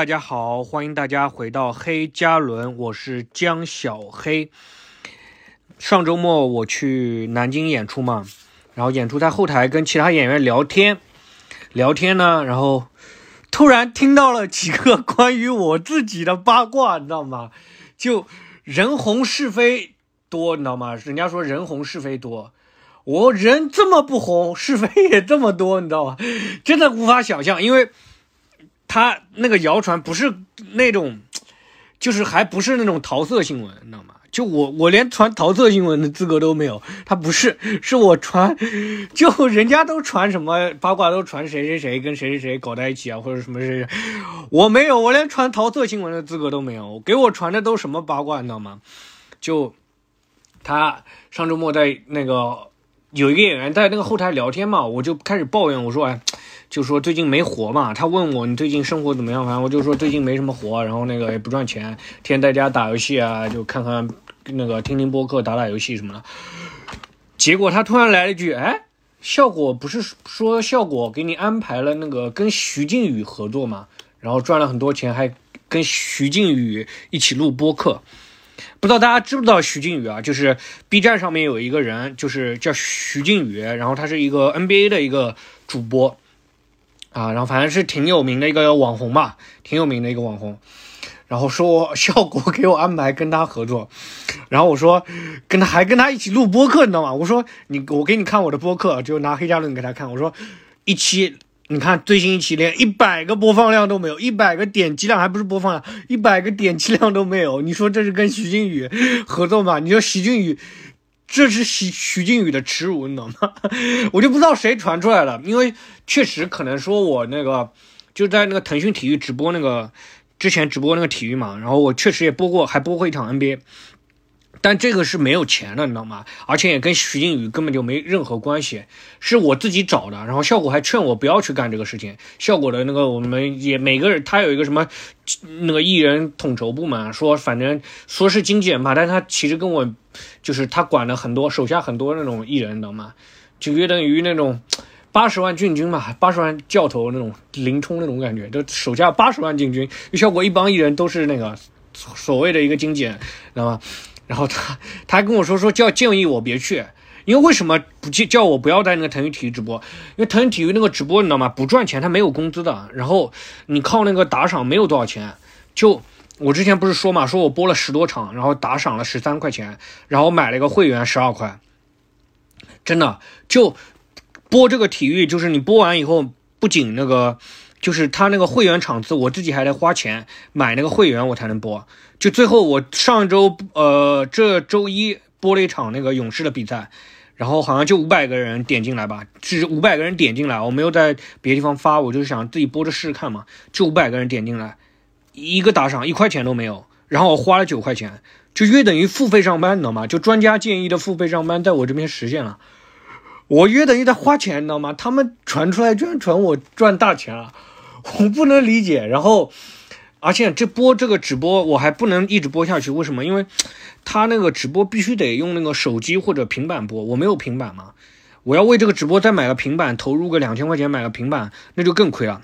大家好，欢迎大家回到黑加仑，我是江小黑。上周末我去南京演出嘛，然后演出在后台跟其他演员聊天，聊天呢，然后突然听到了几个关于我自己的八卦，你知道吗？就人红是非多，你知道吗？人家说人红是非多，我人这么不红，是非也这么多，你知道吗？真的无法想象，因为。他那个谣传不是那种，就是还不是那种桃色新闻，你知道吗？就我我连传桃色新闻的资格都没有。他不是，是我传，就人家都传什么八卦，都传谁谁谁跟谁谁谁搞在一起啊，或者什么谁，我没有，我连传桃色新闻的资格都没有。给我传的都什么八卦，你知道吗？就他上周末在那个有一个演员在那个后台聊天嘛，我就开始抱怨，我说哎。就说最近没活嘛，他问我你最近生活怎么样？反正我就说最近没什么活，然后那个也不赚钱，天天在家打游戏啊，就看看那个听听播客、打打游戏什么的。结果他突然来了一句：“哎，效果不是说效果给你安排了那个跟徐静宇合作嘛？然后赚了很多钱，还跟徐静宇一起录播客。不知道大家知不知道徐静宇啊？就是 B 站上面有一个人，就是叫徐静宇，然后他是一个 NBA 的一个主播。”啊，然后反正是挺有名的一个网红吧，挺有名的一个网红，然后说 效果给我安排跟他合作，然后我说跟他还跟他一起录播客，你知道吗？我说你我给你看我的播客，就拿黑加仑给他看，我说一期你看最新一期连一百个播放量都没有，一百个点击量还不是播放量，一百个点击量都没有，你说这是跟徐静宇合作吗？你说徐静宇。这是徐徐靖宇的耻辱，你懂吗？我就不知道谁传出来了，因为确实可能说我那个就在那个腾讯体育直播那个之前直播那个体育嘛，然后我确实也播过，还播过一场 NBA。但这个是没有钱的，你知道吗？而且也跟徐静宇根本就没任何关系，是我自己找的。然后效果还劝我不要去干这个事情。效果的那个我们也每个人他有一个什么那个艺人统筹部门，说反正说是经纪人吧，但他其实跟我就是他管了很多手下很多那种艺人，你知道吗？就约等于那种八十万进军嘛，八十万教头那种林冲那种感觉，就手下八十万进军。效果一帮艺人都是那个所谓的一个经纪人，知道吗？然后他他还跟我说说叫建议我别去，因为为什么不叫叫我不要在那个腾讯体育直播？因为腾讯体育那个直播你知道吗？不赚钱，他没有工资的。然后你靠那个打赏没有多少钱。就我之前不是说嘛，说我播了十多场，然后打赏了十三块钱，然后买了一个会员十二块。真的就播这个体育，就是你播完以后，不仅那个。就是他那个会员场次，我自己还得花钱买那个会员，我才能播。就最后我上周呃这周一播了一场那个勇士的比赛，然后好像就五百个人点进来吧，是五百个人点进来，我没有在别的地方发，我就想自己播着试试看嘛。就五百个人点进来，一个打赏一块钱都没有，然后我花了九块钱，就约等于付费上班，你知道吗？就专家建议的付费上班在我这边实现了，我约等于在花钱，你知道吗？他们传出来居然传我赚大钱了。我不能理解，然后，而且这播这个直播我还不能一直播下去，为什么？因为，他那个直播必须得用那个手机或者平板播，我没有平板嘛，我要为这个直播再买个平板，投入个两千块钱买个平板，那就更亏了，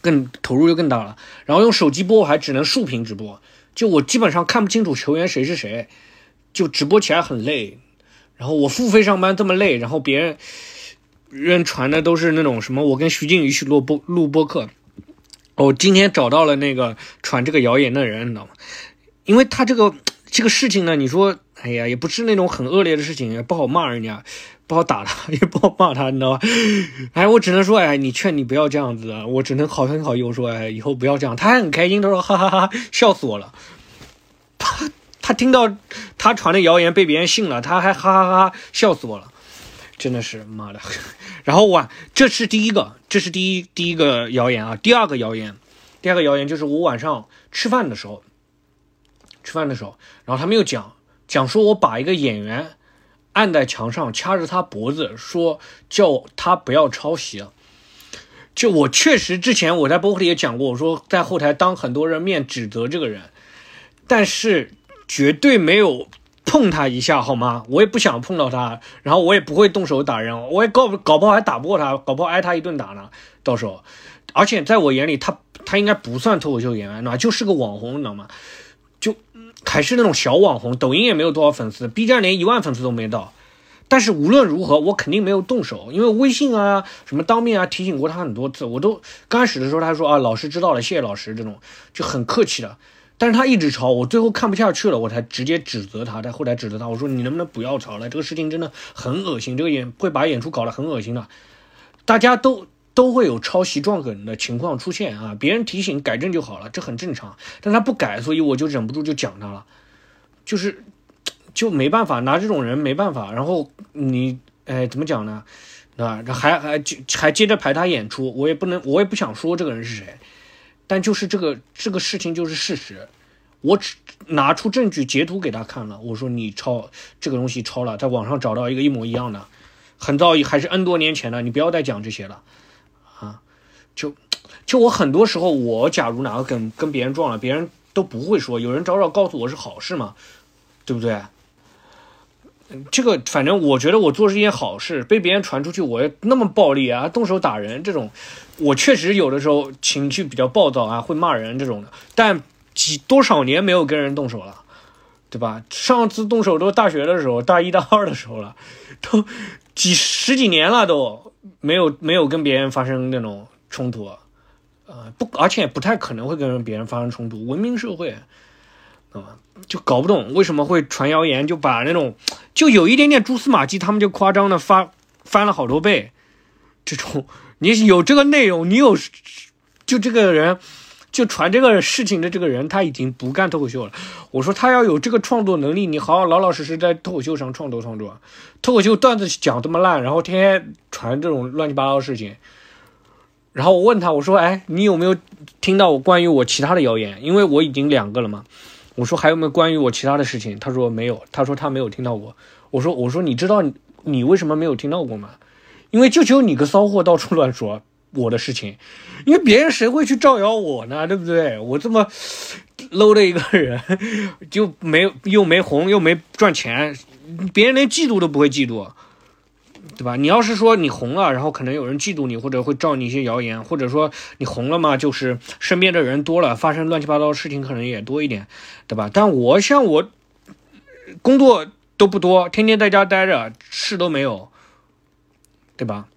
更投入就更大了。然后用手机播我还只能竖屏直播，就我基本上看不清楚球员谁是谁，就直播起来很累。然后我付费上班这么累，然后别人。人传的都是那种什么，我跟徐静宇去录播录播客。我今天找到了那个传这个谣言的人，你知道吗？因为他这个这个事情呢，你说，哎呀，也不是那种很恶劣的事情，也不好骂人家，不好打他，也不好骂他，你知道吧？哎，我只能说，哎，你劝你不要这样子，我只能好声好气说，哎，以后不要这样。他还很开心，他说，哈哈哈，笑死我了。他他听到他传的谣言被别人信了，他还哈哈哈笑死我了。真的是妈的，然后晚，这是第一个，这是第一第一个谣言啊。第二个谣言，第二个谣言就是我晚上吃饭的时候，吃饭的时候，然后他们又讲讲说我把一个演员按在墙上，掐着他脖子，说叫他不要抄袭。就我确实之前我在播客里也讲过，我说在后台当很多人面指责这个人，但是绝对没有。碰他一下好吗？我也不想碰到他，然后我也不会动手打人，我也搞搞不好还打不过他，搞不好挨他一顿打呢。到时候，而且在我眼里，他他应该不算脱口秀演员，那就是个网红，你知道吗？就还是那种小网红，抖音也没有多少粉丝，B 站连一万粉丝都没到。但是无论如何，我肯定没有动手，因为微信啊，什么当面啊提醒过他很多次，我都刚开始的时候他说啊，老师知道了，谢谢老师，这种就很客气的。但是他一直吵，我最后看不下去了，我才直接指责他。在后台指责他，我说你能不能不要吵了？这个事情真的很恶心，这个演会把演出搞得很恶心的。大家都都会有抄袭撞梗的情况出现啊，别人提醒改正就好了，这很正常。但他不改，所以我就忍不住就讲他了，就是就没办法，拿这种人没办法。然后你哎怎么讲呢？啊，还还就还接着排他演出，我也不能，我也不想说这个人是谁。但就是这个这个事情就是事实，我只拿出证据截图给他看了，我说你抄这个东西抄了，在网上找到一个一模一样的，很早还是 N 多年前的，你不要再讲这些了，啊，就就我很多时候我假如哪个跟跟别人撞了，别人都不会说，有人找找告诉我是好事嘛，对不对？这个反正我觉得我做是一件好事，被别人传出去，我那么暴力啊，动手打人这种，我确实有的时候情绪比较暴躁啊，会骂人这种的。但几多少年没有跟人动手了，对吧？上次动手都大学的时候，大一大二的时候了，都几十几年了都没有没有跟别人发生那种冲突，呃不，而且不太可能会跟别人发生冲突，文明社会。啊，就搞不懂为什么会传谣言，就把那种就有一点点蛛丝马迹，他们就夸张的发翻了好多倍。这种你有这个内容，你有就这个人就传这个事情的这个人，他已经不干脱口秀了。我说他要有这个创作能力，你好好老老实实在脱口秀上创作创作。脱口秀段子讲这么烂，然后天天传这种乱七八糟的事情。然后我问他，我说，哎，你有没有听到我关于我其他的谣言？因为我已经两个了嘛。我说还有没有关于我其他的事情？他说没有，他说他没有听到过。我说我说你知道你你为什么没有听到过吗？因为就只有你个骚货到处乱说我的事情，因为别人谁会去造谣我呢？对不对？我这么 low 的一个人，就没又没红又没赚钱，别人连嫉妒都不会嫉妒。对吧？你要是说你红了，然后可能有人嫉妒你，或者会照你一些谣言，或者说你红了嘛，就是身边的人多了，发生乱七八糟的事情可能也多一点，对吧？但我像我工作都不多，天天在家待着，事都没有，对吧？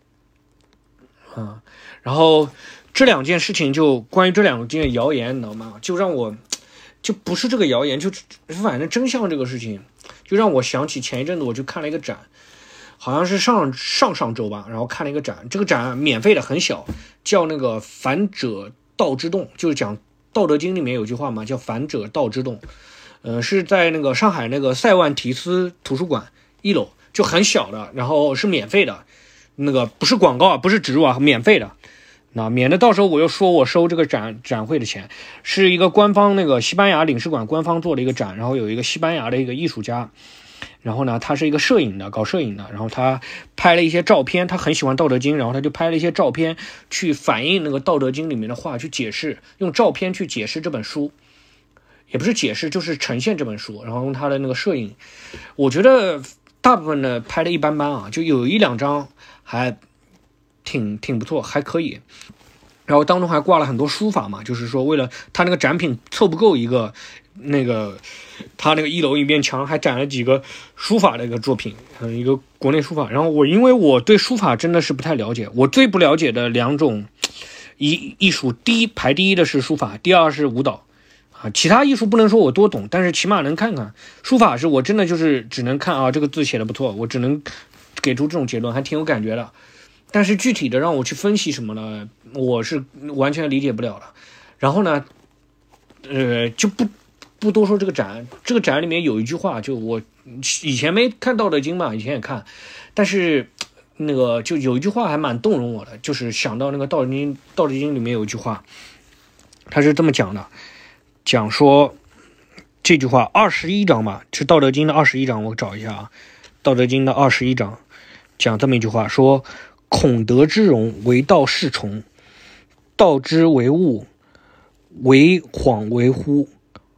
啊，然后这两件事情就关于这两件谣言，你知道吗？就让我就不是这个谣言，就反正真相这个事情，就让我想起前一阵子我去看了一个展。好像是上上上周吧，然后看了一个展，这个展免费的，很小，叫那个“反者道之动”，就是讲《道德经》里面有句话嘛，叫“反者道之动”。呃，是在那个上海那个塞万提斯图书馆一楼，就很小的，然后是免费的，那个不是广告啊，不是植入啊，免费的，那免得到时候我又说我收这个展展会的钱，是一个官方那个西班牙领事馆官方做的一个展，然后有一个西班牙的一个艺术家。然后呢，他是一个摄影的，搞摄影的。然后他拍了一些照片，他很喜欢《道德经》，然后他就拍了一些照片，去反映那个《道德经》里面的话，去解释，用照片去解释这本书，也不是解释，就是呈现这本书。然后用他的那个摄影，我觉得大部分的拍的一般般啊，就有一两张还挺挺不错，还可以。然后当中还挂了很多书法嘛，就是说为了他那个展品凑不够一个。那个，他那个一楼一面墙还展了几个书法的一个作品，嗯，一个国内书法。然后我因为我对书法真的是不太了解，我最不了解的两种艺艺术，第一排第一的是书法，第二是舞蹈，啊，其他艺术不能说我多懂，但是起码能看看。书法是我真的就是只能看啊，这个字写的不错，我只能给出这种结论，还挺有感觉的。但是具体的让我去分析什么呢，我是完全理解不了的。然后呢，呃，就不。不多说这个展，这个展里面有一句话，就我以前没看《道德经》嘛，以前也看，但是那个就有一句话还蛮动容我的，就是想到那个《道德经》，《道德经》里面有一句话，他是这么讲的，讲说这句话二十一章嘛，是《道德经》的二十一章，我找一下啊，《道德经》的二十一章讲这么一句话，说孔德之容，为道是从，道之为物，为恍为惚。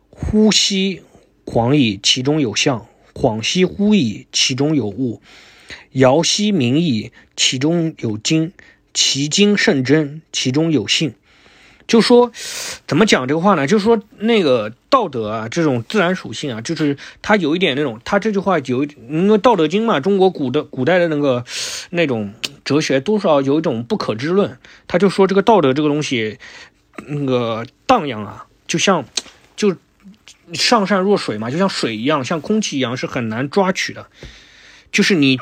呼吸恍矣，其中有象；恍兮惚矣，其中有物。爻兮明矣，其中有精。其精甚真，其中有信。就说怎么讲这个话呢？就说那个道德啊，这种自然属性啊，就是它有一点那种，他这句话有因为《道德经》嘛，中国古的古代的那个那种哲学，多少有一种不可知论。他就说这个道德这个东西，那个荡漾啊，就像就上善若水嘛，就像水一样，像空气一样，是很难抓取的。就是你，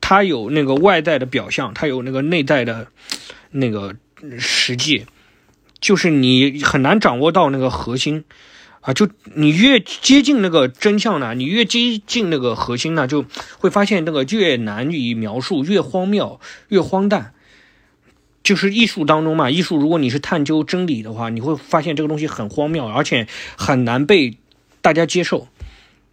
它有那个外在的表象，它有那个内在的那个实际。就是你很难掌握到那个核心，啊，就你越接近那个真相呢，你越接近那个核心呢，就会发现那个越难以描述，越荒谬，越荒诞。就是艺术当中嘛，艺术如果你是探究真理的话，你会发现这个东西很荒谬，而且很难被大家接受。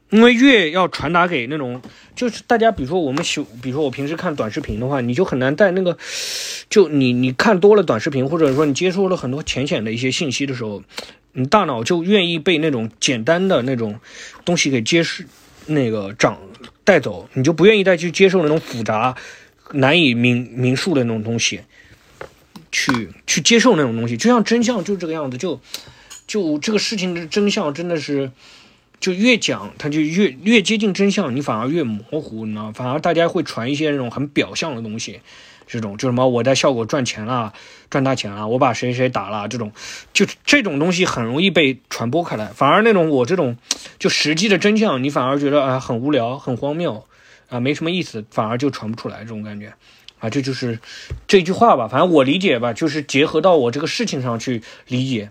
因为越要传达给那种，就是大家，比如说我们喜，比如说我平时看短视频的话，你就很难在那个，就你你看多了短视频，或者说你接收了很多浅显的一些信息的时候，你大脑就愿意被那种简单的那种东西给接受，那个长带走，你就不愿意再去接受那种复杂、难以明明述的那种东西，去去接受那种东西，就像真相就这个样子，就就这个事情的真相真的是。就越讲，他就越越接近真相，你反而越模糊，你知道反而大家会传一些那种很表象的东西，这种就什么我在效果赚钱了，赚大钱了，我把谁谁打了，这种就这种东西很容易被传播开来。反而那种我这种就实际的真相，你反而觉得啊很无聊、很荒谬啊，没什么意思，反而就传不出来这种感觉啊。这就是这句话吧，反正我理解吧，就是结合到我这个事情上去理解，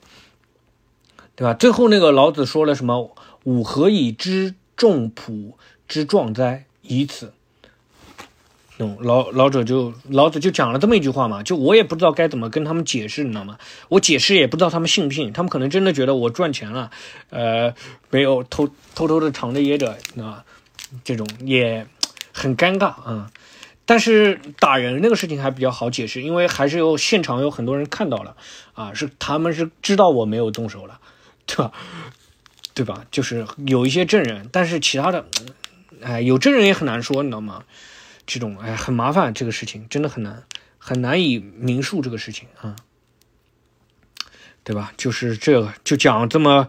对吧？最后那个老子说了什么？吾何以知众甫之壮哉？以此。嗯，老老者就老子就讲了这么一句话嘛，就我也不知道该怎么跟他们解释，你知道吗？我解释也不知道他们信不信，他们可能真的觉得我赚钱了，呃，没有偷偷偷的藏着掖着，啊，这种也很尴尬啊。但是打人那个事情还比较好解释，因为还是有现场有很多人看到了，啊，是他们是知道我没有动手了，对吧？对吧？就是有一些证人，但是其他的，哎，有证人也很难说，你知道吗？这种哎很麻烦，这个事情真的很难，很难以明述这个事情啊，对吧？就是这个，就讲这么，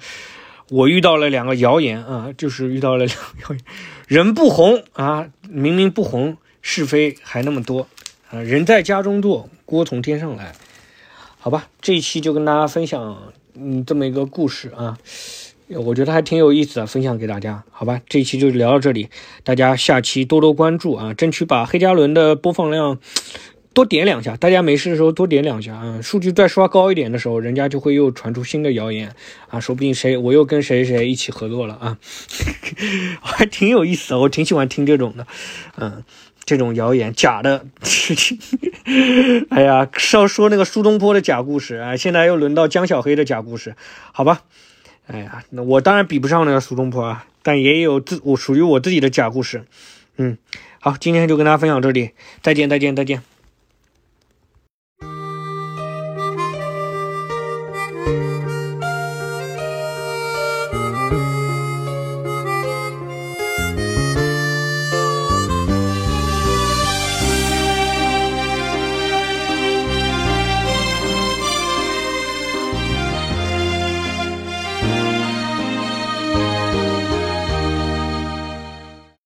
我遇到了两个谣言啊，就是遇到了两个谣言，人不红啊，明明不红，是非还那么多啊，人在家中坐，锅从天上来，好吧？这一期就跟大家分享嗯这么一个故事啊。我觉得还挺有意思的，分享给大家，好吧？这一期就聊到这里，大家下期多多关注啊，争取把黑加仑的播放量多点两下。大家没事的时候多点两下啊，数据再刷高一点的时候，人家就会又传出新的谣言啊，说不定谁我又跟谁谁一起合作了啊，还挺有意思的，我挺喜欢听这种的，嗯，这种谣言假的事情。哎呀，要说那个苏东坡的假故事啊，现在又轮到江小黑的假故事，好吧？哎呀，那我当然比不上那个苏东坡啊，但也有自我属于我自己的假故事。嗯，好，今天就跟大家分享这里，再见，再见，再见。